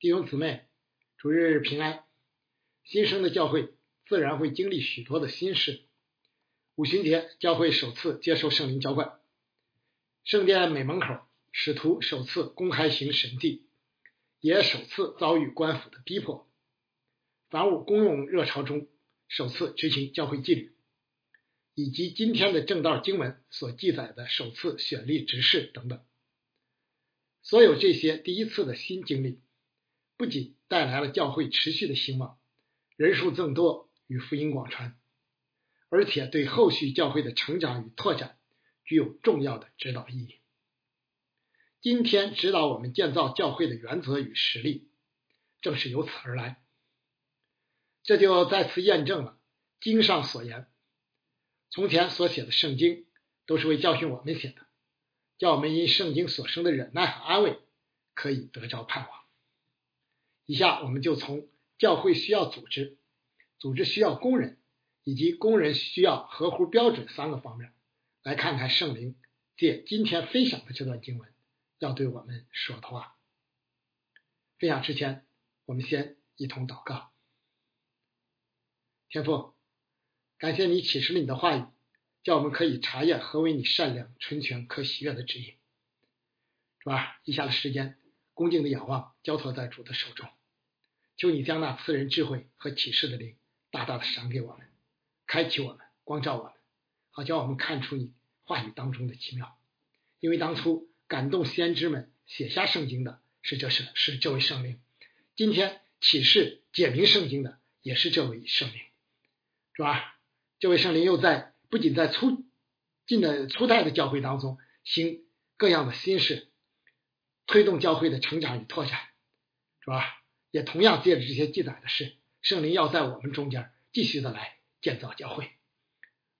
弟兄姊妹，主日平安。新生的教会自然会经历许多的心事。五旬节，教会首次接受圣灵浇灌；圣殿美门口，使徒首次公开行神迹，也首次遭遇官府的逼迫。凡物公用热潮中，首次执行教会纪律，以及今天的正道经文所记载的首次选立执事等等。所有这些第一次的新经历。不仅带来了教会持续的兴旺，人数增多与福音广传，而且对后续教会的成长与拓展具有重要的指导意义。今天指导我们建造教会的原则与实例，正是由此而来。这就再次验证了经上所言：从前所写的圣经都是为教训我们写的，叫我们因圣经所生的忍耐和安慰，可以得着盼望。以下我们就从教会需要组织、组织需要工人以及工人需要合乎标准三个方面，来看看圣灵借今天分享的这段经文要对我们说的话。分享之前，我们先一同祷告。天父，感谢你启示了你的话语，叫我们可以查验何为你善良、纯全、可喜悦的旨意。主啊，以下的时间，恭敬的仰望，交托在主的手中。求你将那赐人智慧和启示的灵大大的赏给我们，开启我们，光照我们，好叫我们看出你话语当中的奇妙。因为当初感动先知们写下圣经的是这是是这位圣灵，今天启示解明圣经的也是这位圣灵，是吧？这位圣灵又在不仅在初进的初代的教会当中行各样的心事，推动教会的成长与拓展，是吧？也同样借着这些记载的事，圣灵要在我们中间继续的来建造教会，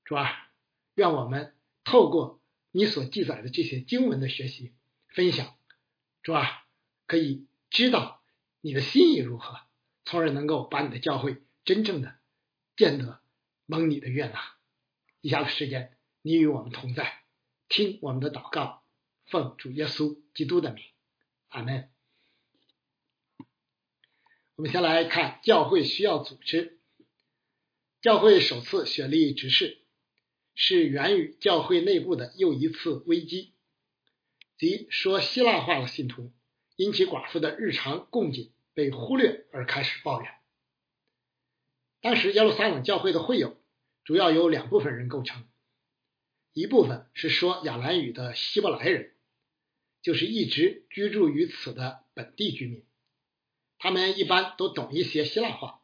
主啊，愿我们透过你所记载的这些经文的学习分享，主啊，可以知道你的心意如何，从而能够把你的教会真正的建得蒙你的悦纳。以下的时间，你与我们同在，听我们的祷告，奉主耶稣基督的名，阿门。我们先来看教会需要组织。教会首次选立执事，是源于教会内部的又一次危机，即说希腊话的信徒因其寡妇的日常供给被忽略而开始抱怨。当时耶路撒冷教会的会友主要由两部分人构成，一部分是说亚兰语的希伯来人，就是一直居住于此的本地居民。他们一般都懂一些希腊话。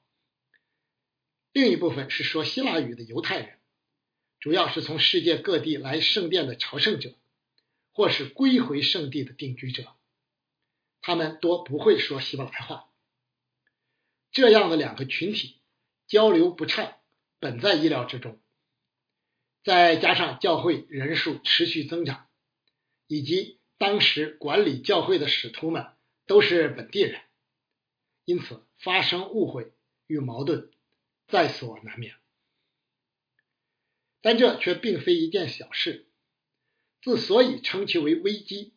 另一部分是说希腊语的犹太人，主要是从世界各地来圣殿的朝圣者，或是归回圣地的定居者。他们多不会说希伯来话。这样的两个群体交流不畅，本在意料之中。再加上教会人数持续增长，以及当时管理教会的使徒们都是本地人。因此，发生误会与矛盾在所难免。但这却并非一件小事。之所以称其为危机，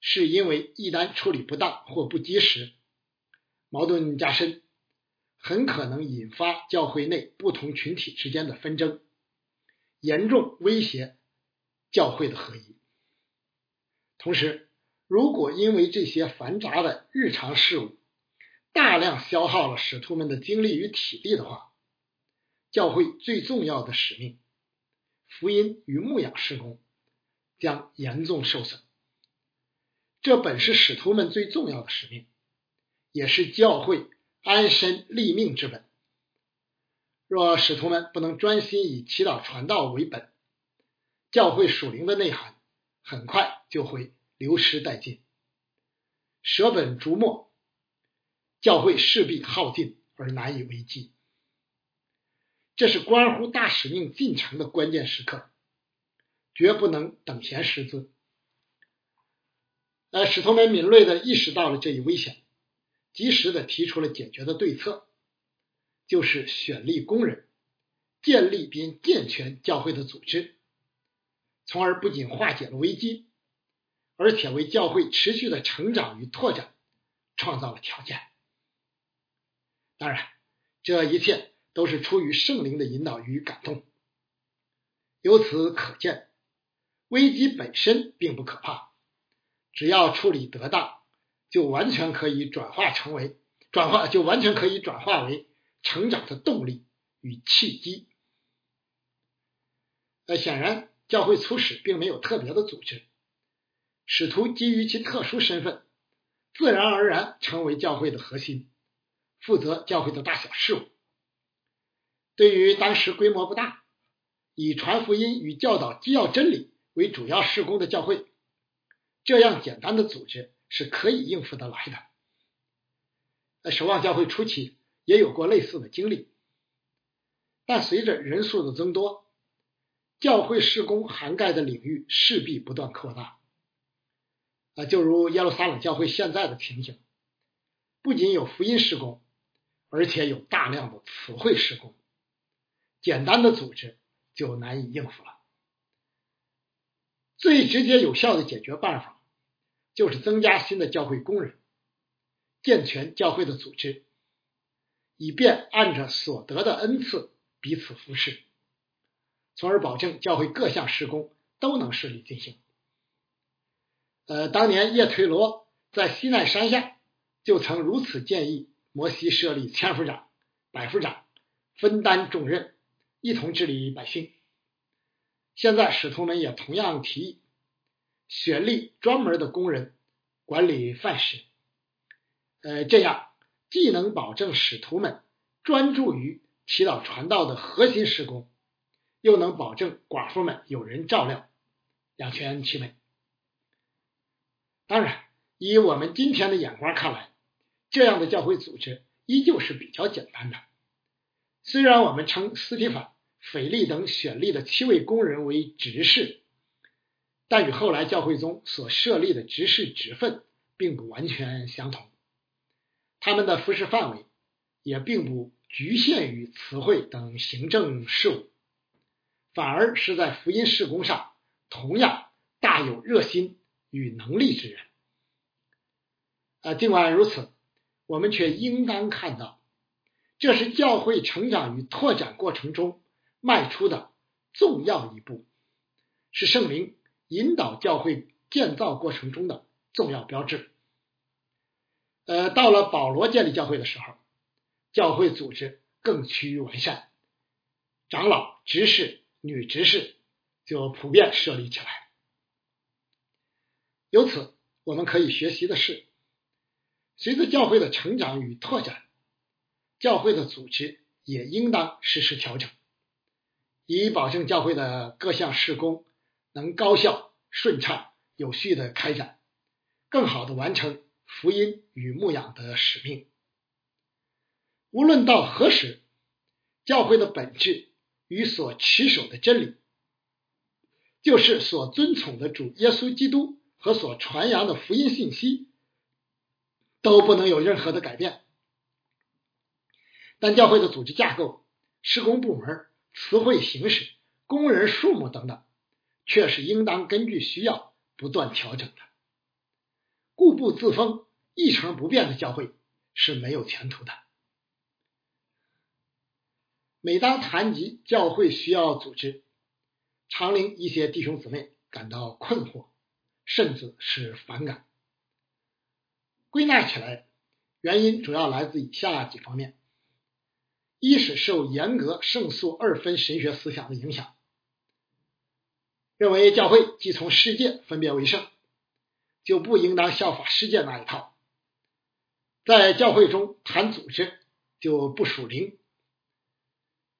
是因为一旦处理不当或不及时，矛盾加深，很可能引发教会内不同群体之间的纷争，严重威胁教会的合一。同时，如果因为这些繁杂的日常事务，大量消耗了使徒们的精力与体力的话，教会最重要的使命——福音与牧养事工，将严重受损。这本是使徒们最重要的使命，也是教会安身立命之本。若使徒们不能专心以祈祷传道为本，教会属灵的内涵很快就会流失殆尽，舍本逐末。教会势必耗尽而难以为继，这是关乎大使命进程的关键时刻，绝不能等闲失资。呃，使徒们敏锐的意识到了这一危险，及时的提出了解决的对策，就是选立工人，建立并健全教会的组织，从而不仅化解了危机，而且为教会持续的成长与拓展。创造了条件。当然，这一切都是出于圣灵的引导与感动。由此可见，危机本身并不可怕，只要处理得当，就完全可以转化成为转化，就完全可以转化为成长的动力与契机。呃，显然，教会初始并没有特别的组织，使徒基于其特殊身份，自然而然成为教会的核心，负责教会的大小事务。对于当时规模不大。以传福音与教导基要真理为主要事工的教会，这样简单的组织是可以应付得来的。在守望教会初期也有过类似的经历，但随着人数的增多，教会事工涵盖的领域势必不断扩大。啊，就如耶路撒冷教会现在的情形，不仅有福音施工，而且有大量的词汇施工，简单的组织。就难以应付了。最直接有效的解决办法，就是增加新的教会工人，健全教会的组织，以便按着所得的恩赐彼此服侍，从而保证教会各项施工都能顺利进行。呃，当年叶忒罗在西奈山下就曾如此建议摩西设立千夫长、百夫长，分担重任。一同治理百姓。现在使徒们也同样提议选立专门的工人管理饭食，呃，这样既能保证使徒们专注于祈祷传道的核心施工，又能保证寡妇们有人照料，两全其美。当然，以我们今天的眼光看来，这样的教会组织依旧是比较简单的。虽然我们称斯蒂法。腓力等选立的七位工人为执事，但与后来教会中所设立的执事职分并不完全相同。他们的服侍范围也并不局限于词汇等行政事务，反而是在福音事工上同样大有热心与能力之人。啊，尽管如此，我们却应当看到，这是教会成长与拓展过程中。迈出的重要一步，是圣灵引导教会建造过程中的重要标志。呃，到了保罗建立教会的时候，教会组织更趋于完善，长老、执事、女执事就普遍设立起来。由此，我们可以学习的是，随着教会的成长与拓展，教会的组织也应当实施调整。以保证教会的各项事工能高效、顺畅、有序的开展，更好的完成福音与牧养的使命。无论到何时，教会的本质与所持守的真理，就是所尊崇的主耶稣基督和所传扬的福音信息，都不能有任何的改变。但教会的组织架构、施工部门。词汇形式、工人数目等等，却是应当根据需要不断调整的。固步自封、一成不变的教会是没有前途的。每当谈及教会需要组织，常令一些弟兄姊妹感到困惑，甚至是反感。归纳起来，原因主要来自以下几方面。一是受严格胜诉二分神学思想的影响，认为教会既从世界分别为圣，就不应当效法世界那一套，在教会中谈组织就不属灵，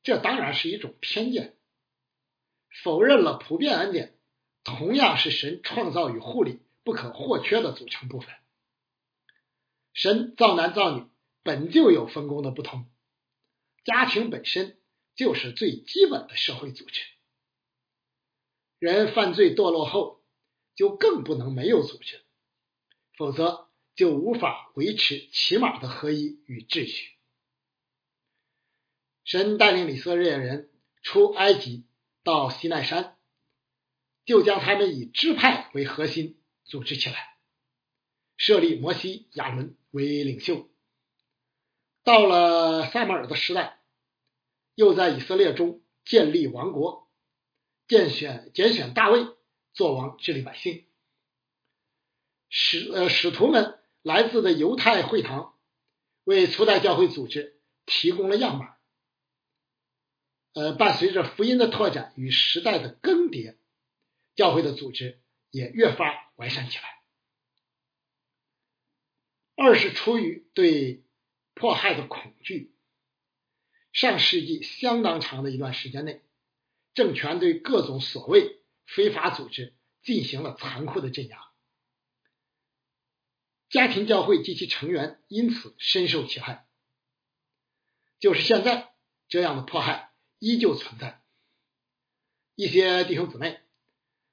这当然是一种偏见，否认了普遍恩典同样是神创造与护理不可或缺的组成部分。神造男造女本就有分工的不同。家庭本身就是最基本的社会组织，人犯罪堕落后，就更不能没有组织，否则就无法维持起码的合一与秩序。神带领以色列人出埃及到西奈山，就将他们以支派为核心组织起来，设立摩西、亚伦为领袖。到了撒马尔的时代，又在以色列中建立王国，拣选拣选大卫做王治理百姓。使呃使徒们来自的犹太会堂，为初代教会组织提供了样板。呃，伴随着福音的拓展与时代的更迭，教会的组织也越发完善起来。二是出于对迫害的恐惧。上世纪相当长的一段时间内，政权对各种所谓非法组织进行了残酷的镇压，家庭教会及其成员因此深受其害。就是现在，这样的迫害依旧存在。一些弟兄姊妹，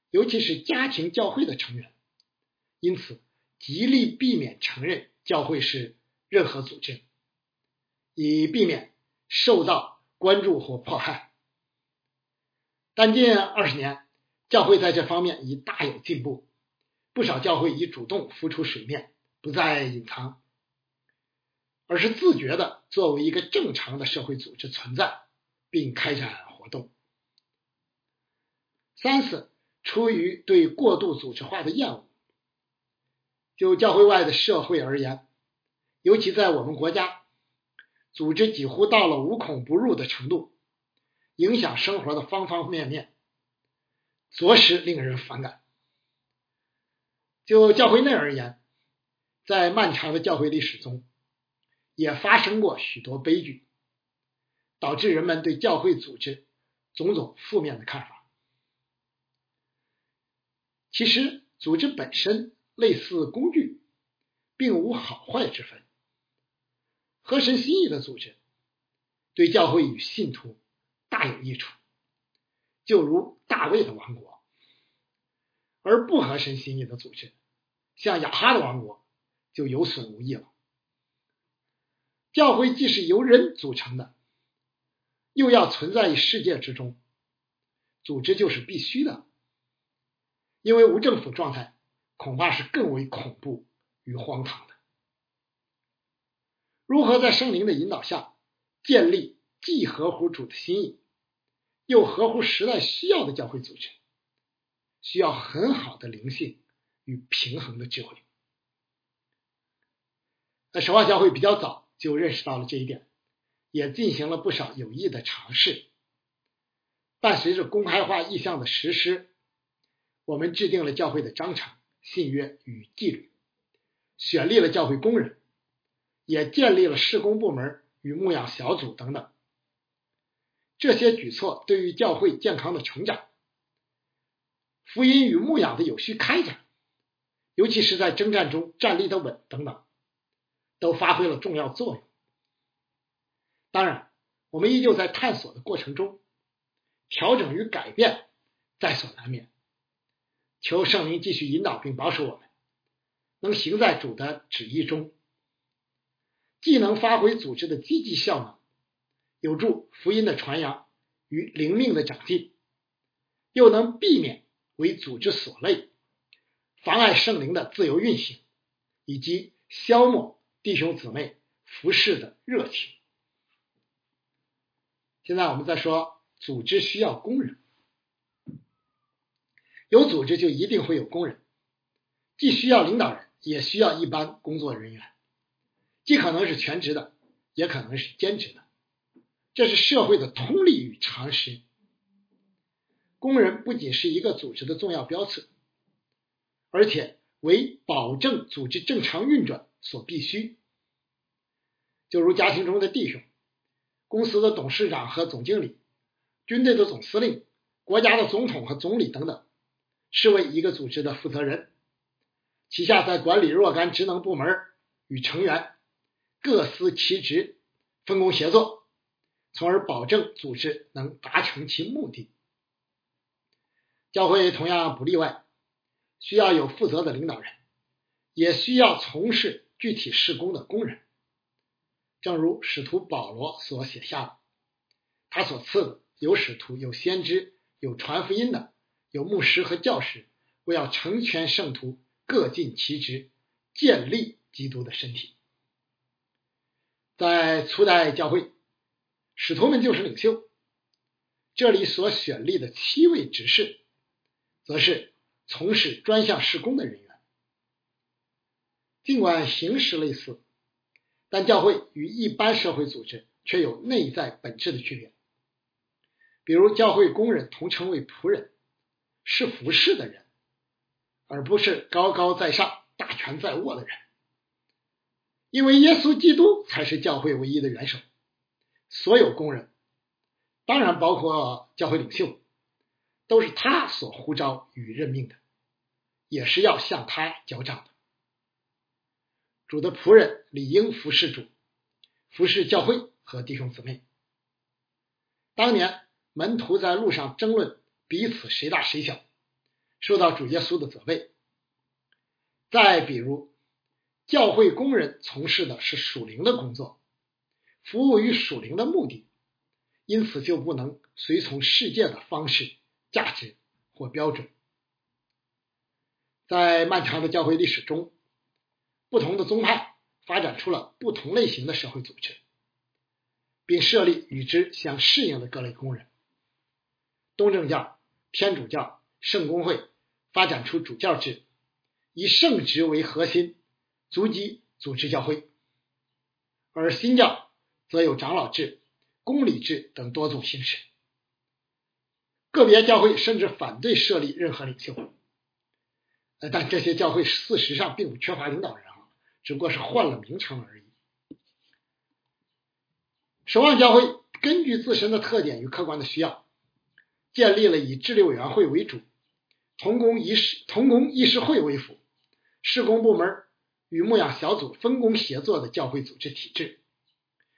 尤其是家庭教会的成员，因此极力避免承认教会是任何组织，以避免。受到关注或迫害，但近二十年，教会在这方面已大有进步。不少教会已主动浮出水面，不再隐藏，而是自觉的作为一个正常的社会组织存在，并开展活动。三是出于对过度组织化的厌恶。就教会外的社会而言，尤其在我们国家。组织几乎到了无孔不入的程度，影响生活的方方面面，着实令人反感。就教会内而言，在漫长的教会历史中，也发生过许多悲剧，导致人们对教会组织种种负面的看法。其实，组织本身类似工具，并无好坏之分。合神心意的组织，对教会与信徒大有益处，就如大卫的王国；而不合神心意的组织，像亚哈的王国，就有损无益了。教会既是由人组成的，又要存在于世界之中，组织就是必须的。因为无政府状态，恐怕是更为恐怖与荒唐的。如何在圣灵的引导下建立既合乎主的心意，又合乎时代需要的教会组织，需要很好的灵性与平衡的智慧。那神话教会比较早就认识到了这一点，也进行了不少有益的尝试。伴随着公开化意向的实施，我们制定了教会的章程、信约与纪律，选立了教会工人。也建立了施工部门与牧养小组等等，这些举措对于教会健康的成长、福音与牧养的有序开展，尤其是在征战中站立的稳等等，都发挥了重要作用。当然，我们依旧在探索的过程中，调整与改变在所难免。求圣灵继续引导并保守我们，能行在主的旨意中。既能发挥组织的积极效能，有助福音的传扬与灵命的长进，又能避免为组织所累，妨碍圣灵的自由运行，以及消磨弟兄姊妹服侍的热情。现在我们再说，组织需要工人，有组织就一定会有工人，既需要领导人，也需要一般工作人员。既可能是全职的，也可能是兼职的，这是社会的通例与常识。工人不仅是一个组织的重要标志，而且为保证组织正常运转所必须。就如家庭中的弟兄、公司的董事长和总经理、军队的总司令、国家的总统和总理等等，是为一个组织的负责人，旗下在管理若干职能部门与成员。各司其职，分工协作，从而保证组织能达成其目的。教会同样不例外，需要有负责的领导人，也需要从事具体施工的工人。正如使徒保罗所写下的，他所赐的有使徒、有先知、有传福音的、有牧师和教师，为要成全圣徒，各尽其职，建立基督的身体。在初代教会，使徒们就是领袖，这里所选立的七位执事，则是从事专项施工的人员。尽管形式类似，但教会与一般社会组织却有内在本质的区别。比如，教会工人同称为仆人，是服侍的人，而不是高高在上、大权在握的人。因为耶稣基督才是教会唯一的元首，所有工人，当然包括教会领袖，都是他所呼召与任命的，也是要向他交账的。主的仆人理应服侍主，服侍教会和弟兄姊妹。当年。门徒在路上争论彼此谁大谁小，受到主耶稣的责备。再比如，教会工人从事的是属灵的工作，服务于属灵的目的，因此就不能随从世界的方式、价值或标准。在漫长的教会历史中，不同的宗派发展出了不同类型的社会组织，并设立与之相适应的各类工人。东正教、天主教、圣公会发展出主教制，以圣职为核心，足迹组织教会；而新教则有长老制、公理制等多种形式。个别教会甚至反对设立任何领袖，但这些教会事实上并不缺乏领导人，只不过是换了名称而已。守望教会根据自身的特点与客观的需要。建立了以智力委员会为主、同工议事同工议事会为辅、施工部门与牧养小组分工协作的教会组织体制，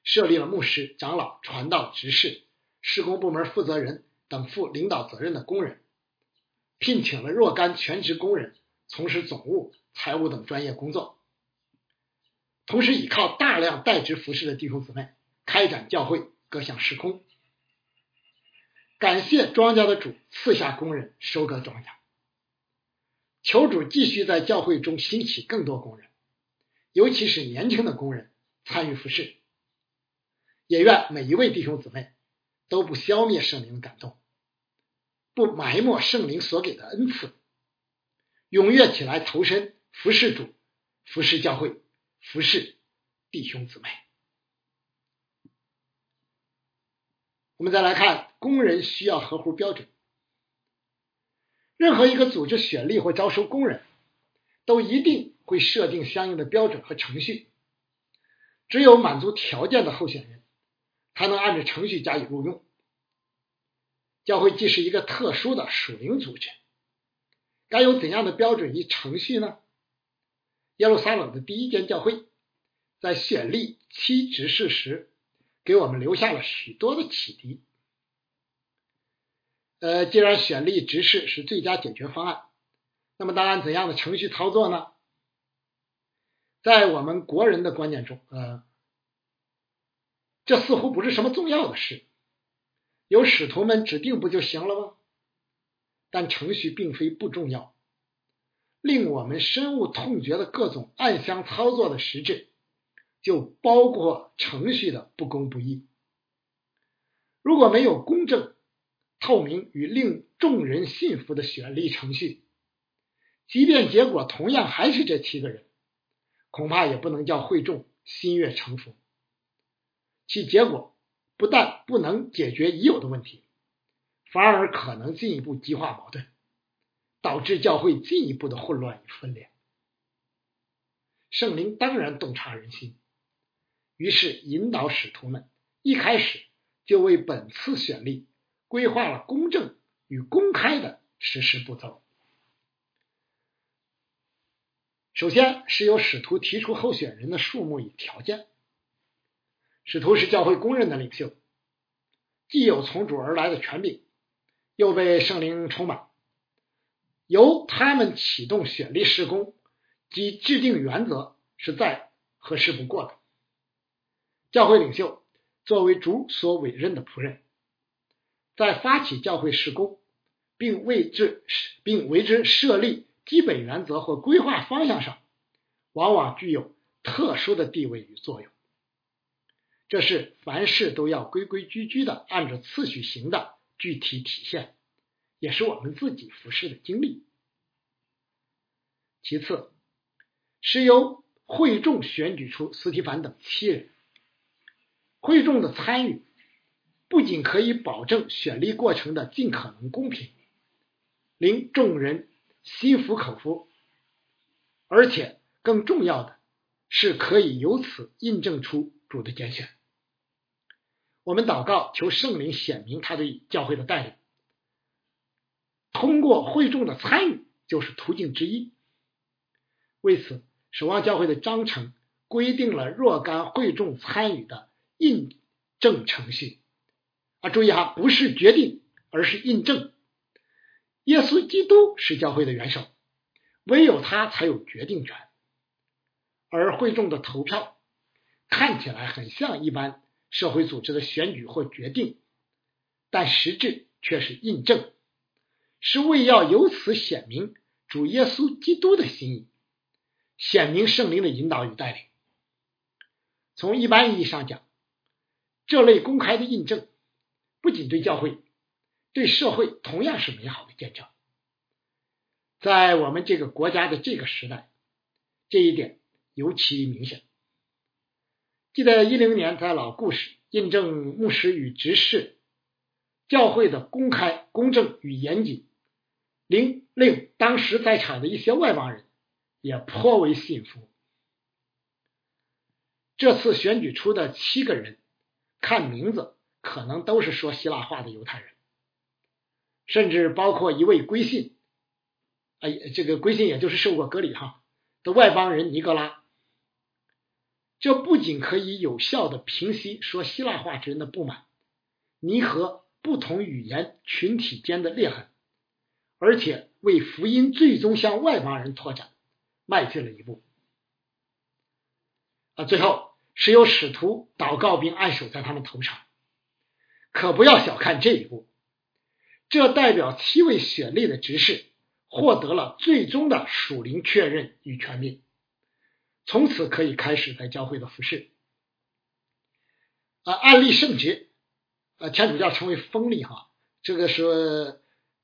设立了牧师、长老、传道、执事、施工部门负责人等负领导责任的工人，聘请了若干全职工人从事总务、财务等专业工作，同时依靠大量代职服侍的弟兄姊妹开展教会各项施工。感谢庄稼的主赐下工人收割庄稼，求主继续在教会中兴起更多工人，尤其是年轻的工人参与服侍。也愿每一位弟兄姊妹都不消灭圣灵的感动，不埋没圣灵所给的恩赐，踊跃起来投身服侍主、服侍教会、服侍弟兄姊妹。我们再来看，工人需要合乎标准。任何一个组织选立或招收工人，都一定会设定相应的标准和程序。只有满足条件的候选人，才能按照程序加以录用。教会既是一个特殊的属灵组织，该有怎样的标准与程序呢？耶路撒冷的第一间教会，在选立七执事时。给我们留下了许多的启迪。呃，既然选立执事是最佳解决方案，那么当然怎样的程序操作呢？在我们国人的观念中，呃，这似乎不是什么重要的事，由使徒们指定不就行了吗？但程序并非不重要，令我们深恶痛绝的各种暗箱操作的实质。就包括程序的不公不义。如果没有公正、透明与令众人信服的选立程序，即便结果同样还是这七个人，恐怕也不能叫会众心悦诚服。其结果不但不能解决已有的问题，反而可能进一步激化矛盾，导致教会进一步的混乱与分裂。圣灵当然洞察人心。于是引导使徒们一开始就为本次选立规划了公正与公开的实施步骤。首先是由使徒提出候选人的数目与条件。使徒是教会公认的领袖，既有从主而来的权柄，又被圣灵充满，由他们启动选立施工及制定原则是再合适不过的。教会领袖作为主所委任的仆人，在发起教会施工，并为之并为之设立基本原则或规划方向上，往往具有特殊的地位与作用。这是凡事都要规规矩矩的按照次序行的具体体现，也是我们自己服侍的经历。其次，是由会众选举出斯提凡等七人，会众的参与不仅可以保证选立过程的尽可能公平，令众人心服口服，而且更重要的是可以由此印证出主的拣选。我们祷告，求圣灵显明他对教会的带领。通过会众的参与，就是途径之一。为此，守望教会的章程规定了若干会众参与的印证程序。啊，注意哈，不是决定，而是印证。耶稣基督是教会的元首，唯有他才有决定权。而会众的投票看起来很像一般。社会组织的选举或决定，但实质却是印证，是为要由此显明主耶稣基督的心意，显明圣灵的引导与带领。从一般意义上讲，这类公开的印证，不仅对教会，对社会同样是美好的见证。在我们这个国家的这个时代，这一点尤其明显。记得一零年，在老故事印证牧师与执事教会的公开、公正与严谨，令令当时在场的一些外邦人也颇为信服。这次选举出的七个人，看名字可能都是说希腊话的犹太人，甚至包括一位归信，哎，这个归信也就是受过割礼哈的外邦人尼格拉。这不仅可以有效的平息说希腊话之人的不满，弥合不同语言群体间的裂痕，而且为福音最终向外邦人拓展迈进了一步。啊，最后是由使徒祷告并按手在他们头上，可不要小看这一步，这代表七位选立的执事获得了最终的属灵确认与权柄。从此可以开始在教会的服饰。啊，案例圣职，呃，天主教称为封立哈，这个是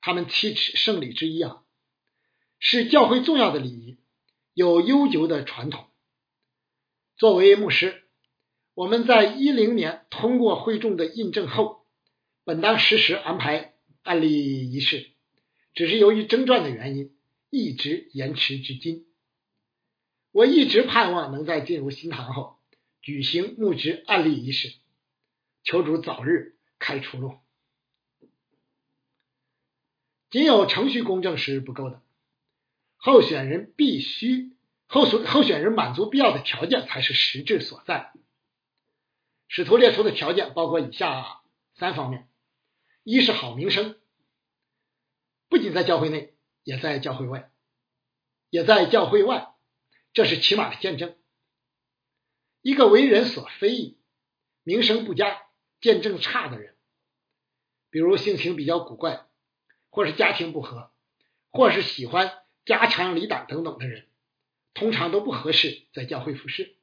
他们七尺圣礼之一啊，是教会重要的礼仪，有悠久的传统。作为牧师，我们在一零年通过会众的印证后，本当实时安排案例仪式，只是由于征战的原因，一直延迟至今。我一直盼望能在进入新堂后举行牧职案例仪式，求主早日开出路。仅有程序公正是不够的，候选人必须候选候选人满足必要的条件才是实质所在。使徒列出的条件包括以下三方面：一是好名声，不仅在教会内，也在教会外，也在教会外。这是起码的见证。一个为人所非议、名声不佳、见证差的人，比如性情比较古怪，或是家庭不和，或是喜欢家长里短等等的人，通常都不合适在教会服侍。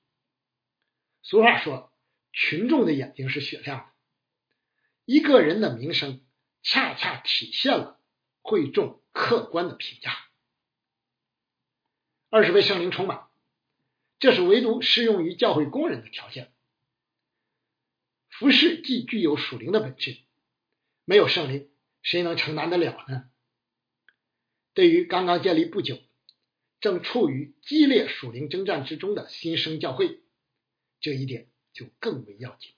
俗话说：“群众的眼睛是雪亮的。”一个人的名声，恰恰体现了会众客观的评价。二是被圣灵充满，这是唯独适用于教会工人的条件。服饰既具有属灵的本质，没有圣灵，谁能承担得了呢？对于刚刚建立不久、正处于激烈属灵征战之中的新生教会，这一点就更为要紧。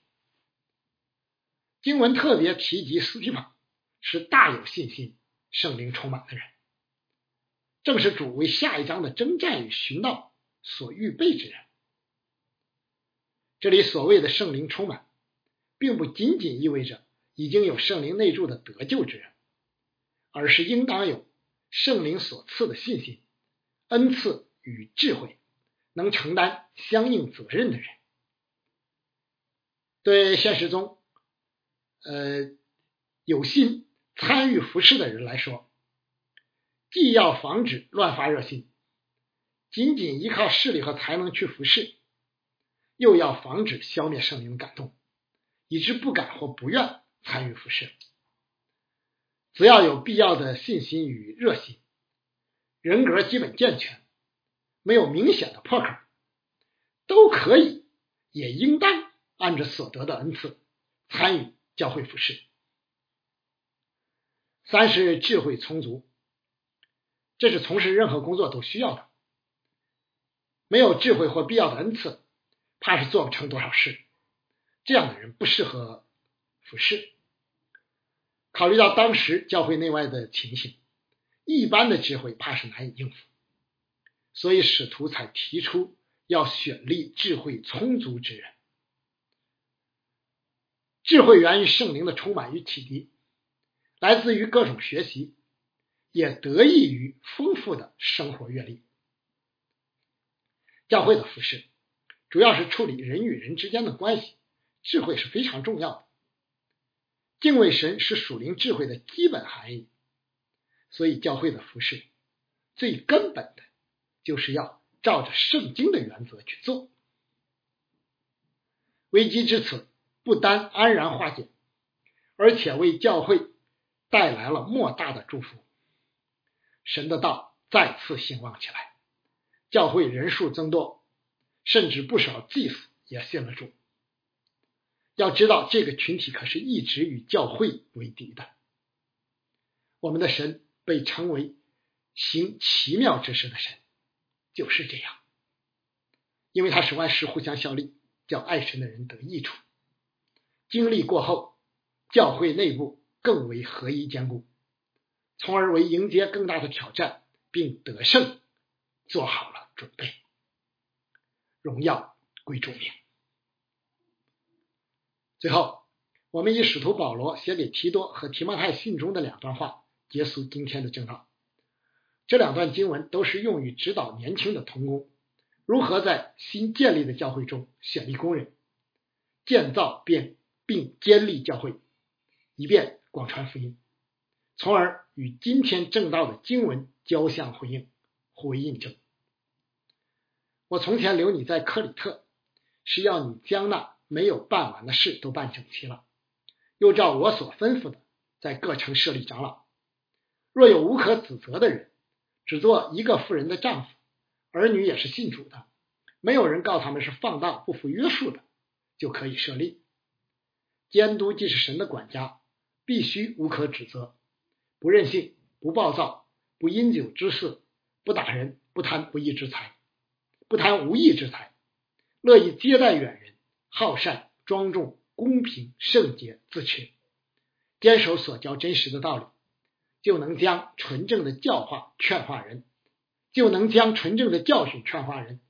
经文特别提及斯提法是大有信心、圣灵充满的人。正是主为下一章的征战与寻道所预备之人。这里所谓的圣灵充满，并不仅仅意味着已经有圣灵内住的得救之人，而是应当有圣灵所赐的信心、恩赐与智慧，能承担相应责任的人。对现实中，呃，有心参与服侍的人来说。既要防止乱发热心，仅仅依靠势力和才能去服侍，又要防止消灭圣灵的感动，以致不敢或不愿参与服侍。只要有必要的信心与热心，人格基本健全，没有明显的破口，都可以，也应当按着所得的恩赐参与教会服侍。三是智慧充足，这是从事任何工作都需要的。没有智慧或必要的恩赐，怕是做不成多少事。这样的人不适合服侍。考虑到当时教会内外的情形，一般的智慧怕是难以应付，所以使徒才提出要选立智慧充足之人。智慧源于圣灵的充满与启迪，来自于各种学习，也得益于丰富的生活阅历。教会的服饰主要是处理人与人之间的关系，智慧是非常重要的。敬畏神是属灵智慧的基本含义，所以教会的服饰最根本的就是要照着圣经的原则去做。危机至此，不单安然化解，而且为教会带来了莫大的祝福。神的道再次兴旺起来，教会人数增多，甚至不少祭司也信了主。要知道，这个群体可是一直与教会为敌的。我们的神被称为行奇妙之事的神，就是这样，因为他使万事互相效力，叫爱神的人得益处。经历过后，教会内部更为合一坚固，从而为迎接更大的挑战并得胜做好了准备。荣耀归主名。最后，我们以使徒保罗写给提多和提摩太信中的两段话结束今天的正道。这两段经文都是用于指导年轻的童工如何在新建立的教会中选立工人，建造并并建立教会，以便广传福音，从而与今天正道的经文交相辉映，互为印证。我从前留你在克里特，是要你将那。没有办完的事都办整齐了，又照我所吩咐的，在各城设立长老。若有无可指责的人，只做一个妇人的丈夫，儿女也是信主的，没有人告他们是放荡不服约束的，就可以设立。监督既是神的管家，必须无可指责，不任性，不暴躁，不因酒之事，不打人，不贪不义之财，不贪无义之财，乐意接待远人。好善、庄重、公平、圣洁、自持，坚守所教真实的道理，就能将纯正的教化劝化人，就能将纯正的教训劝化人，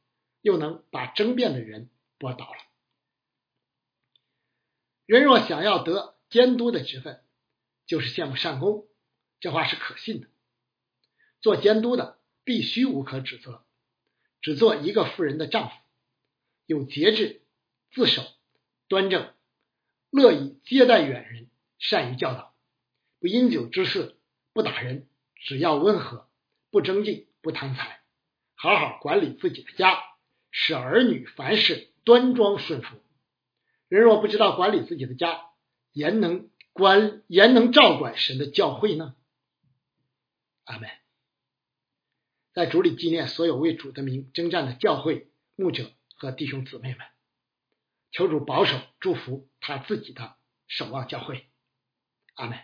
又能把争辩的人驳倒了。人若想要得监督的职分，就是羡慕善功，这话是可信的。做监督的必须无可指责，只做一个妇人的丈夫，有节制。自守、端正，乐意接待远人，善于教导，不因酒之事，不打人，只要温和，不争竞，不贪财，好好管理自己的家，使儿女凡事端庄顺服。人若不知道管理自己的家，焉能管焉能照管神的教会呢？阿门。在主里纪念所有为主的名征战的教会牧者和弟兄姊妹们。求主保守、祝福他自己的守望教会，阿门。